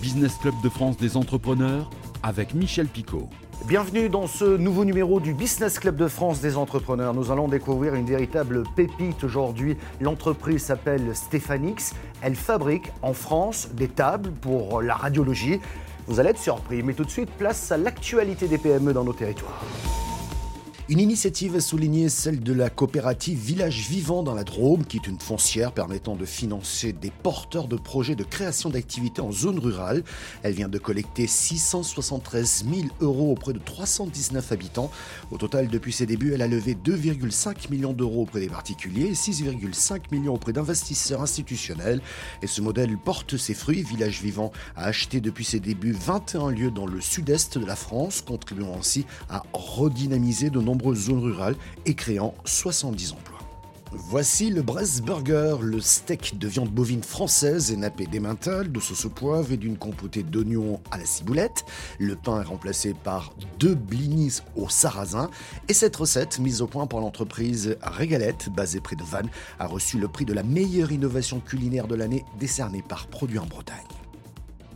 Business Club de France des entrepreneurs avec Michel Picot. Bienvenue dans ce nouveau numéro du Business Club de France des entrepreneurs. Nous allons découvrir une véritable pépite aujourd'hui. L'entreprise s'appelle Stéphanix. Elle fabrique en France des tables pour la radiologie. Vous allez être surpris, mais tout de suite, place à l'actualité des PME dans nos territoires. Une initiative a souligné celle de la coopérative Village Vivant dans la Drôme, qui est une foncière permettant de financer des porteurs de projets de création d'activités en zone rurale. Elle vient de collecter 673 000 euros auprès de 319 habitants. Au total, depuis ses débuts, elle a levé 2,5 millions d'euros auprès des particuliers et 6,5 millions auprès d'investisseurs institutionnels. Et ce modèle porte ses fruits. Village Vivant a acheté depuis ses débuts 21 lieux dans le sud-est de la France, contribuant ainsi à redynamiser de nombreux zones rurales et créant 70 emplois. Voici le Brest Burger, le steak de viande bovine française et nappé d'emmental, de sauce au poivre et d'une compotée d'oignons à la ciboulette. Le pain est remplacé par deux blinis au sarrasin. Et cette recette, mise au point par l'entreprise Régalette, basée près de Vannes, a reçu le prix de la meilleure innovation culinaire de l'année décerné par Produit en Bretagne.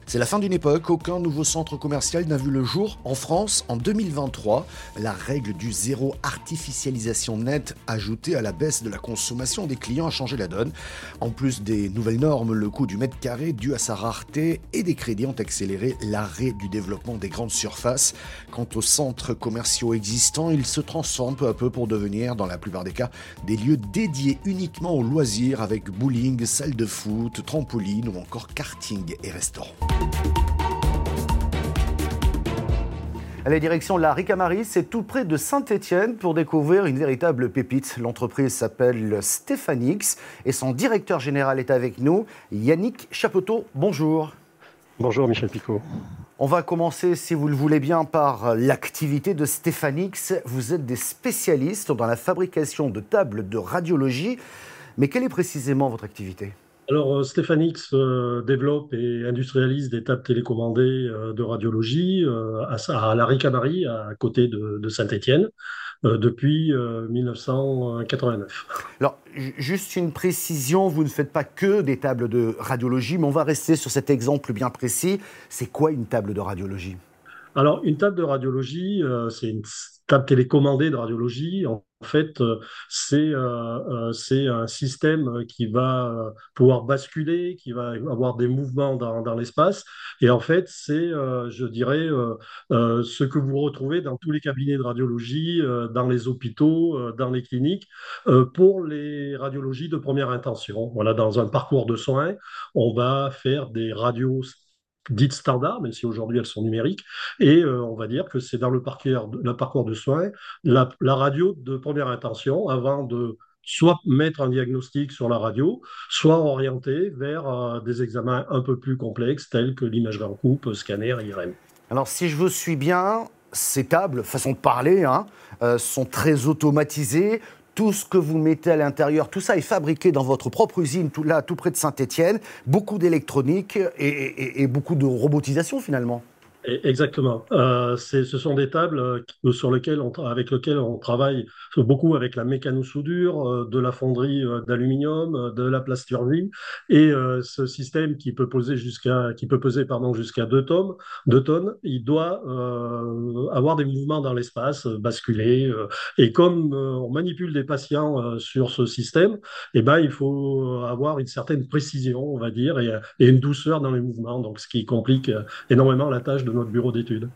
C'est la fin d'une époque, aucun nouveau centre commercial n'a vu le jour en France en 2023. La règle du zéro artificialisation nette ajoutée à la baisse de la consommation des clients a changé la donne. En plus des nouvelles normes, le coût du mètre carré dû à sa rareté et des crédits ont accéléré l'arrêt du développement des grandes surfaces. Quant aux centres commerciaux existants, ils se transforment peu à peu pour devenir, dans la plupart des cas, des lieux dédiés uniquement aux loisirs avec bowling, salle de foot, trampoline ou encore karting et restaurants. À la direction la Ricamarie, c'est tout près de Saint-Étienne pour découvrir une véritable pépite. L'entreprise s'appelle Stéphanix et son directeur général est avec nous, Yannick Chapeteau. Bonjour. Bonjour Michel Picot. On va commencer, si vous le voulez bien, par l'activité de Stéphanix. Vous êtes des spécialistes dans la fabrication de tables de radiologie. Mais quelle est précisément votre activité? Alors, euh, Stéphanix euh, développe et industrialise des tables télécommandées euh, de radiologie à, la Ricamarie, à côté de, Saint-Étienne, depuis 1989. Alors, juste une précision, vous ne faites pas que des tables de radiologie, mais on va rester sur cet exemple bien précis. C'est quoi une table de radiologie? Alors, une table de radiologie, c'est une table télécommandée de radiologie. En fait, euh, euh, euh, c'est un système qui va pouvoir basculer, qui va avoir des mouvements dans, l'espace. Et en fait, c'est, je dirais, ce que vous retrouvez dans tous les cabinets de radiologie, dans les hôpitaux, dans les cliniques, pour les radiologies de première intention. Voilà, dans un parcours de soins, on va faire des radios dites standards, même si aujourd'hui elles sont numériques. Et euh, on va dire que c'est dans le parcours, parcours de soins, la, radio de première intention, avant de soit mettre un diagnostic sur la radio, soit orienter vers euh, des examens un peu plus complexes tels que l'imagerie en coupe, scanner, IRM. Alors si je vous suis bien, ces tables, façon de parler, hein, euh, sont très automatisées tout ce que vous mettez à l'intérieur, tout ça est fabriqué dans votre propre usine, tout là, tout près de Saint-Étienne, beaucoup d'électronique et, beaucoup de robotisation finalement. Exactement. Euh, ce sont des tables euh, sur lesquelles on, avec lesquelles on travaille beaucoup avec la mécano-soudure, euh, de la fonderie euh, d'aluminium, euh, de la plasturgie, et euh, ce système qui peut poser jusqu'à qui peut peser pardon jusqu'à 2 tonnes, 2 tonnes, il doit avoir des mouvements dans l'espace, basculer. et comme on manipule des patients sur ce système, eh ben il faut avoir une certaine précision, on va dire, et, et une douceur dans les mouvements. Donc ce qui complique énormément la tâche de notre bureau d'études.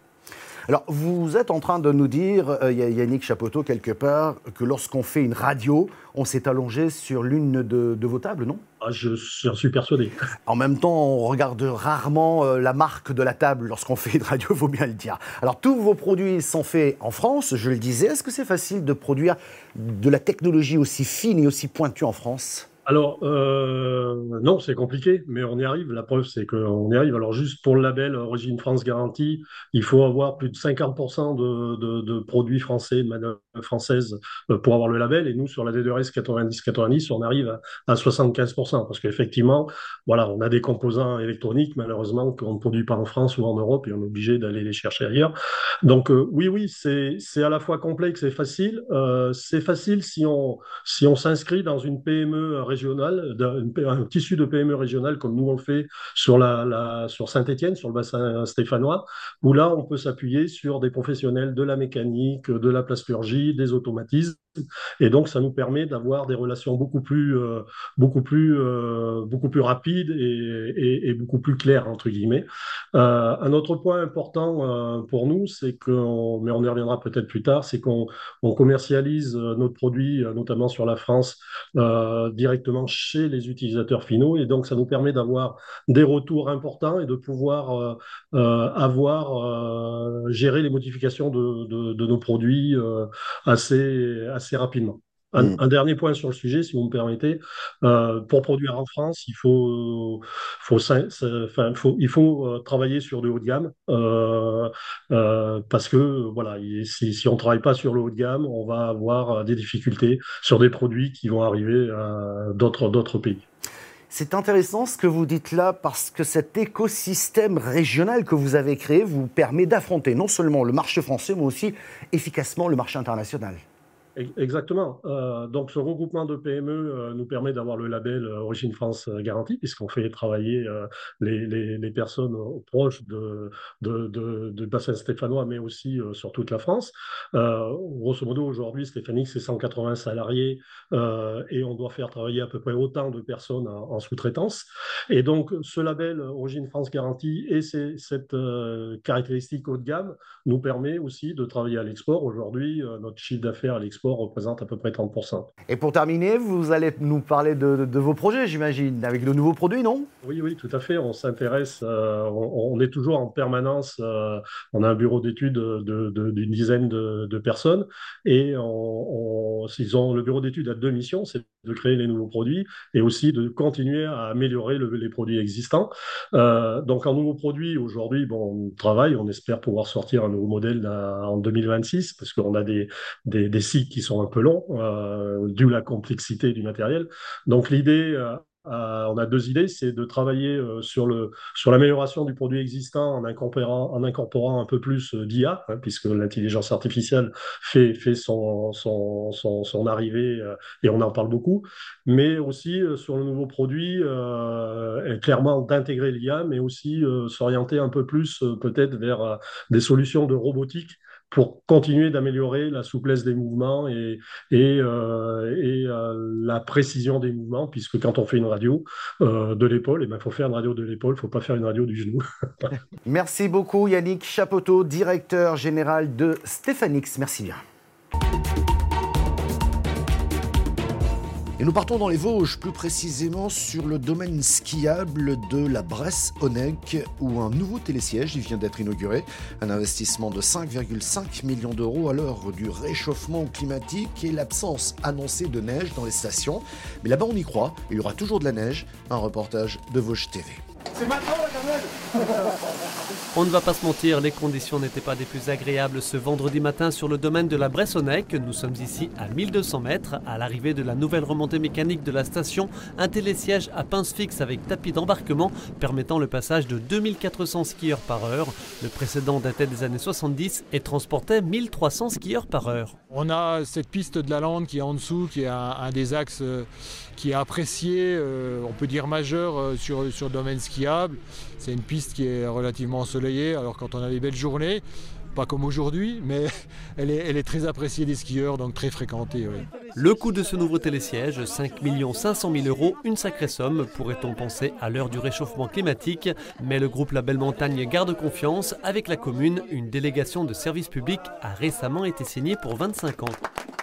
Alors, vous êtes en train de nous dire, euh, Yannick Chapoteau, quelque part, que lorsqu'on fait une radio, on s'est allongé sur l'une de, vos tables, non? Ah, Je suis persuadé. En même temps, on regarde rarement euh, la marque de la table lorsqu'on fait une radio, il faut bien le dire. Alors, tous vos produits sont faits en France, je le disais. Est-ce que c'est facile de produire de la technologie aussi fine et aussi pointue en France? Alors, euh, non, c'est compliqué, mais on y arrive. La preuve, c'est qu'on y arrive. Alors, juste pour le label Origine France Garantie, il faut avoir plus de 50% de, de, produits français, de manœuvres françaises, euh, pour avoir le label. Et nous, sur la D2S 90-90, on arrive à, 75%. Parce qu'effectivement, voilà, on a des composants électroniques, malheureusement, qu'on ne produit pas en France ou en Europe, et on est obligé d'aller les chercher ailleurs. Donc, euh, oui, oui, c'est à la fois complexe et facile. c'est facile si on, si on s'inscrit dans une PME un, tissu de PME régional comme nous on le fait sur Saint-Étienne, sur le bassin stéphanois, où là on peut s'appuyer sur des professionnels de la mécanique, de la plasturgie, des automatismes et donc, ça nous permet d'avoir des relations beaucoup plus, euh, beaucoup plus, euh, beaucoup plus rapides et, beaucoup plus claires, entre guillemets. Euh, un autre point important pour nous, c'est qu'on, mais on y reviendra peut-être plus tard, c'est qu'on commercialise notre produit, notamment sur la France, directement chez les utilisateurs finaux. Et donc, ça nous permet d'avoir des retours importants et de pouvoir avoir, gérer les modifications de, nos produits assez, assez rapidement. Mm. Un, dernier point sur le sujet, si vous me permettez. Euh, pour produire en France, il faut, faut, enfin, faut il faut euh, travailler sur du haut de gamme euh, parce que voilà, si, si on ne travaille pas sur le haut de gamme, on va avoir des difficultés sur des produits qui vont arriver d'autres pays. C'est intéressant ce que vous dites là parce que cet écosystème régional que vous avez créé vous permet d'affronter non seulement le marché français, mais aussi efficacement le marché international. Exactement. Euh, donc, ce regroupement de PME euh, nous permet d'avoir le label euh, Origine France garantie, puisqu'on fait travailler les, personnes proches de, bassin stéphanois, mais aussi sur toute la France. grosso modo, aujourd'hui, Stéphanie, c'est 180 salariés et on doit faire travailler à peu près autant de personnes en, sous-traitance. Et donc, ce label Origine France garantie et cette caractéristique haut de gamme nous permet aussi de travailler à l'export. Aujourd'hui, notre chiffre d'affaires à l'export représente à peu près 30%. Et pour terminer, vous allez nous parler de, vos projets, j'imagine, avec de nouveaux produits, non? Oui, oui, tout à fait. On s'intéresse, euh, on, est toujours en permanence, euh, on a un bureau d'études d'une dizaine de, personnes et on, ils ont, le bureau d'études a deux missions, c'est de créer les nouveaux produits et aussi de continuer à améliorer les produits existants. Euh, donc en nouveaux produits, aujourd'hui, bon, on travaille, on espère pouvoir sortir un nouveau modèle en 2026 parce qu'on a des, des, des cycles qui sont un peu longs, euh, dû à la complexité du matériel. Donc l'idée, euh, euh, on a deux idées, c'est de travailler sur le sur l'amélioration du produit existant en incorporant en incorporant un peu plus d'IA, hein, puisque l'intelligence artificielle fait fait son son, son, arrivée et on en parle beaucoup, mais aussi sur le nouveau produit, clairement d'intégrer l'IA, mais aussi s'orienter un peu plus peut-être vers des solutions de robotique pour continuer d'améliorer la souplesse des mouvements et, euh, euh, la précision des mouvements, puisque quand on fait une radio euh, de l'épaule, il eh ben, faut faire une radio de l'épaule, il ne faut pas faire une radio du genou. Merci beaucoup Yannick Chapoteau, directeur général de Stéphanix. Merci bien. Et nous partons dans les Vosges, plus précisément sur le domaine skiable de la Bresse-Onec, où un nouveau télésiège vient d'être inauguré. Un investissement de 5,5 millions d'euros à l'heure du réchauffement climatique et l'absence annoncée de neige dans les stations. Mais là-bas, on y croit, il y aura toujours de la neige. Un reportage de Vosges TV. C'est maintenant la On ne va pas se mentir, les conditions n'étaet pas des plus agréables ce vendredi matin sur le domaine de la Bressonnec. Nous sommes ici à 1200 mètres, à l'arrivée de la nouvelle remontée mécanique de la station, un télésiège à pince fixe avec tapis d'embarquement permettant le passage de 2400 skieurs par heure. Le précédent datait des années 70 et transportait 1300 skieurs par heure. On a cette piste de la Lande qui est en dessous, qui est un, des axes euh, qui est apprécié, euh, on peut dire majeur euh, sur, sur le domaine skiable. C'est une piste qui est relativement alors quand on a des belles journées, pas comme aujourd'hui, mais elle est, très appréciée des skieurs, donc très fréquentée. Le coût de ce nouveau télésiège, 5 500 000 euros, une sacrée somme, pourrait-on penser à l'heure du réchauffement climatique. Mais le groupe La Belle Montagne garde confiance. Avec la commune, une délégation de service public a récemment été signée pour 25 ans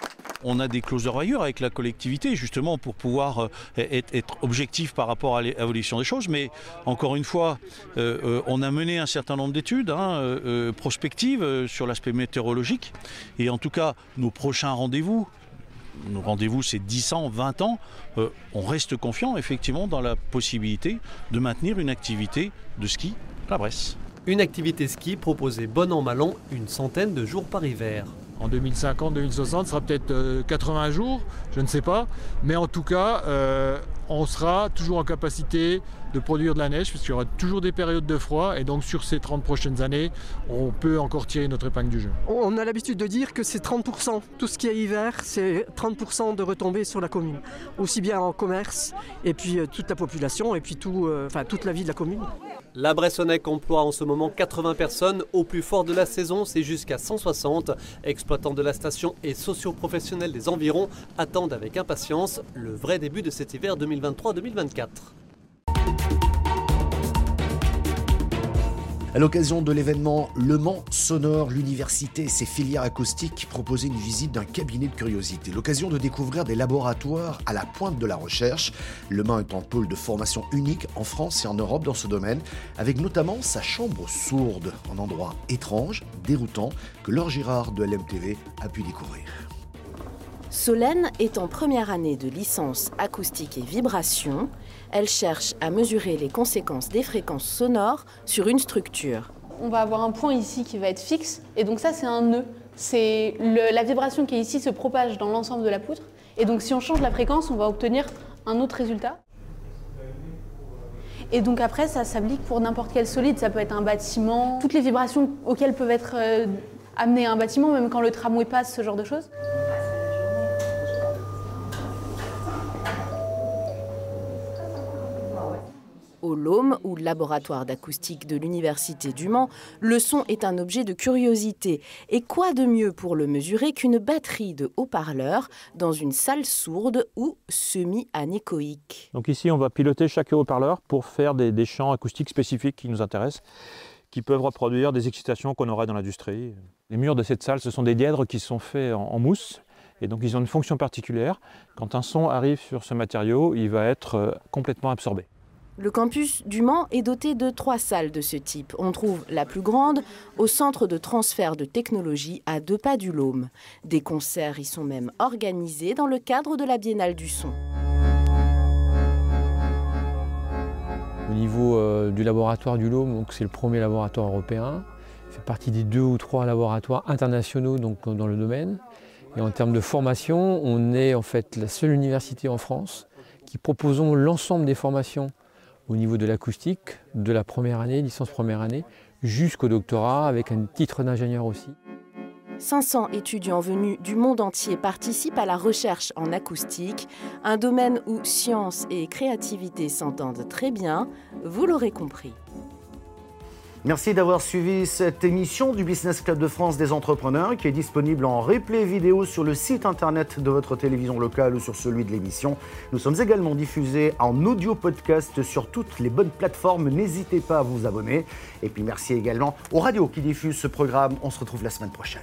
on a des clauses de avec la collectivité, justement pour pouvoir euh, être, objectif par rapport à l'évolution des choses. Mais encore une fois, euh, euh, on a mené un certain nombre d'études hein, prospectives sur l'aspect météorologique. Et en tout cas, nos prochains rendez-vous, nos rendez-vous c'est 10 ans, 20 ans, on reste confiant effectivement dans la possibilité de maintenir une activité de ski à la Bresse. Une activité ski proposée bon an mal an une centaine de jours par hiver en 2050, 2060, sera peut-être 80 euh, jours, je ne sais pas. Mais en tout cas, euh, on sera toujours en capacité de produire de la neige, puisqu'il y aura toujours des périodes de froid, et donc sur ces 30 prochaines années, on peut encore tirer notre épingle du jeu. On a l'habitude de dire que c'est 30%, tout ce qui est hiver, c'est 30% de retombées sur la commune, aussi bien en commerce, et puis euh, toute la population, et puis tout, euh, enfin, toute la vie de la commune. La Bressonnec emploie en ce moment 80 personnes. Au plus fort de la saison, c'est jusqu'à 160. Exploitants de la station et socio-professionnels des environs attendent avec impatience le vrai début de cet hiver 2023-2024. À l'occasion de l'événement Le Mans Sonore, l'université et ses filières acoustiques proposaient une visite d'un cabinet de curiosité. L'occasion de découvrir des laboratoires à la pointe de la recherche. Le Mans est un pôle de formation unique en France et en Europe dans ce domaine, avec notamment sa chambre sourde, un endroit étrange, déroutant, que Laure Girard de LMTV a pu découvrir. Solène est en première année de licence acoustique et vibration. Elle cherche à mesurer les conséquences des fréquences sonores sur une structure. On va avoir un point ici qui va être fixe, et donc ça c'est un nœud. C'est la vibration qui est ici se propage dans l'ensemble de la poutre, et donc si on change la fréquence, on va obtenir un autre résultat. Et donc après, ça s'applique pour n'importe quel solide. Ça peut être un bâtiment, toutes les vibrations auxquelles peuvent être euh, amenées un bâtiment, même quand le tramway passe, ce genre de choses. Au LOM, ou laboratoire d'acoustique de l'Université du Mans, le son est un objet de curiosité. Et quoi de mieux pour le mesurer qu'une batterie de haut-parleurs dans une salle sourde ou semi-anéchoïque? Donc ici, on va piloter chaque haut-parleur pour faire des, champs acoustiques spécifiques qui nous intéressent qui peuvent reproduire des excitations qu'on aurait dans l'industrie. Les murs de cette salle, ce sont des dièdres qui sont faits en, en mousse. Et donc ils ont une fonction particulière. Quand un son arrive sur ce matériau, il va être euh, complètement absorbé. Le campus du Mans est doté de trois salles de ce type. On trouve la plus grande au centre de transfert de technologie à deux pas du Laume. Des concerts y sont même organisés dans le cadre de la Biennale du son. Au niveau euh, du laboratoire du Laume, c'est le premier laboratoire européen. Il fait partie des deux ou trois laboratoires internationaux donc, dans le domaine. Et en termes de formation, on est en fait la seule université en France qui proposons l'ensemble des formations au niveau de l'acoustique, de la première année, licence première année, jusqu'au doctorat avec un titre d'ingénieur aussi. 500 étudiants venus du monde entier participent à la recherche en acoustique, un domaine où science et créativité s'entendent très bien, vous l'aurez compris. Merci d'avoir suivi cette émission du Business Club de France des entrepreneurs qui est disponible en replay vidéo sur le site internet de votre télévision locale ou sur celui de l'émission. Nous sommes également diffusés en audio podcast sur toutes les bonnes plateformes. N'hésitez pas à vous abonner. Et puis merci également aux radios qui diffusent ce programme. On se retrouve la semaine prochaine.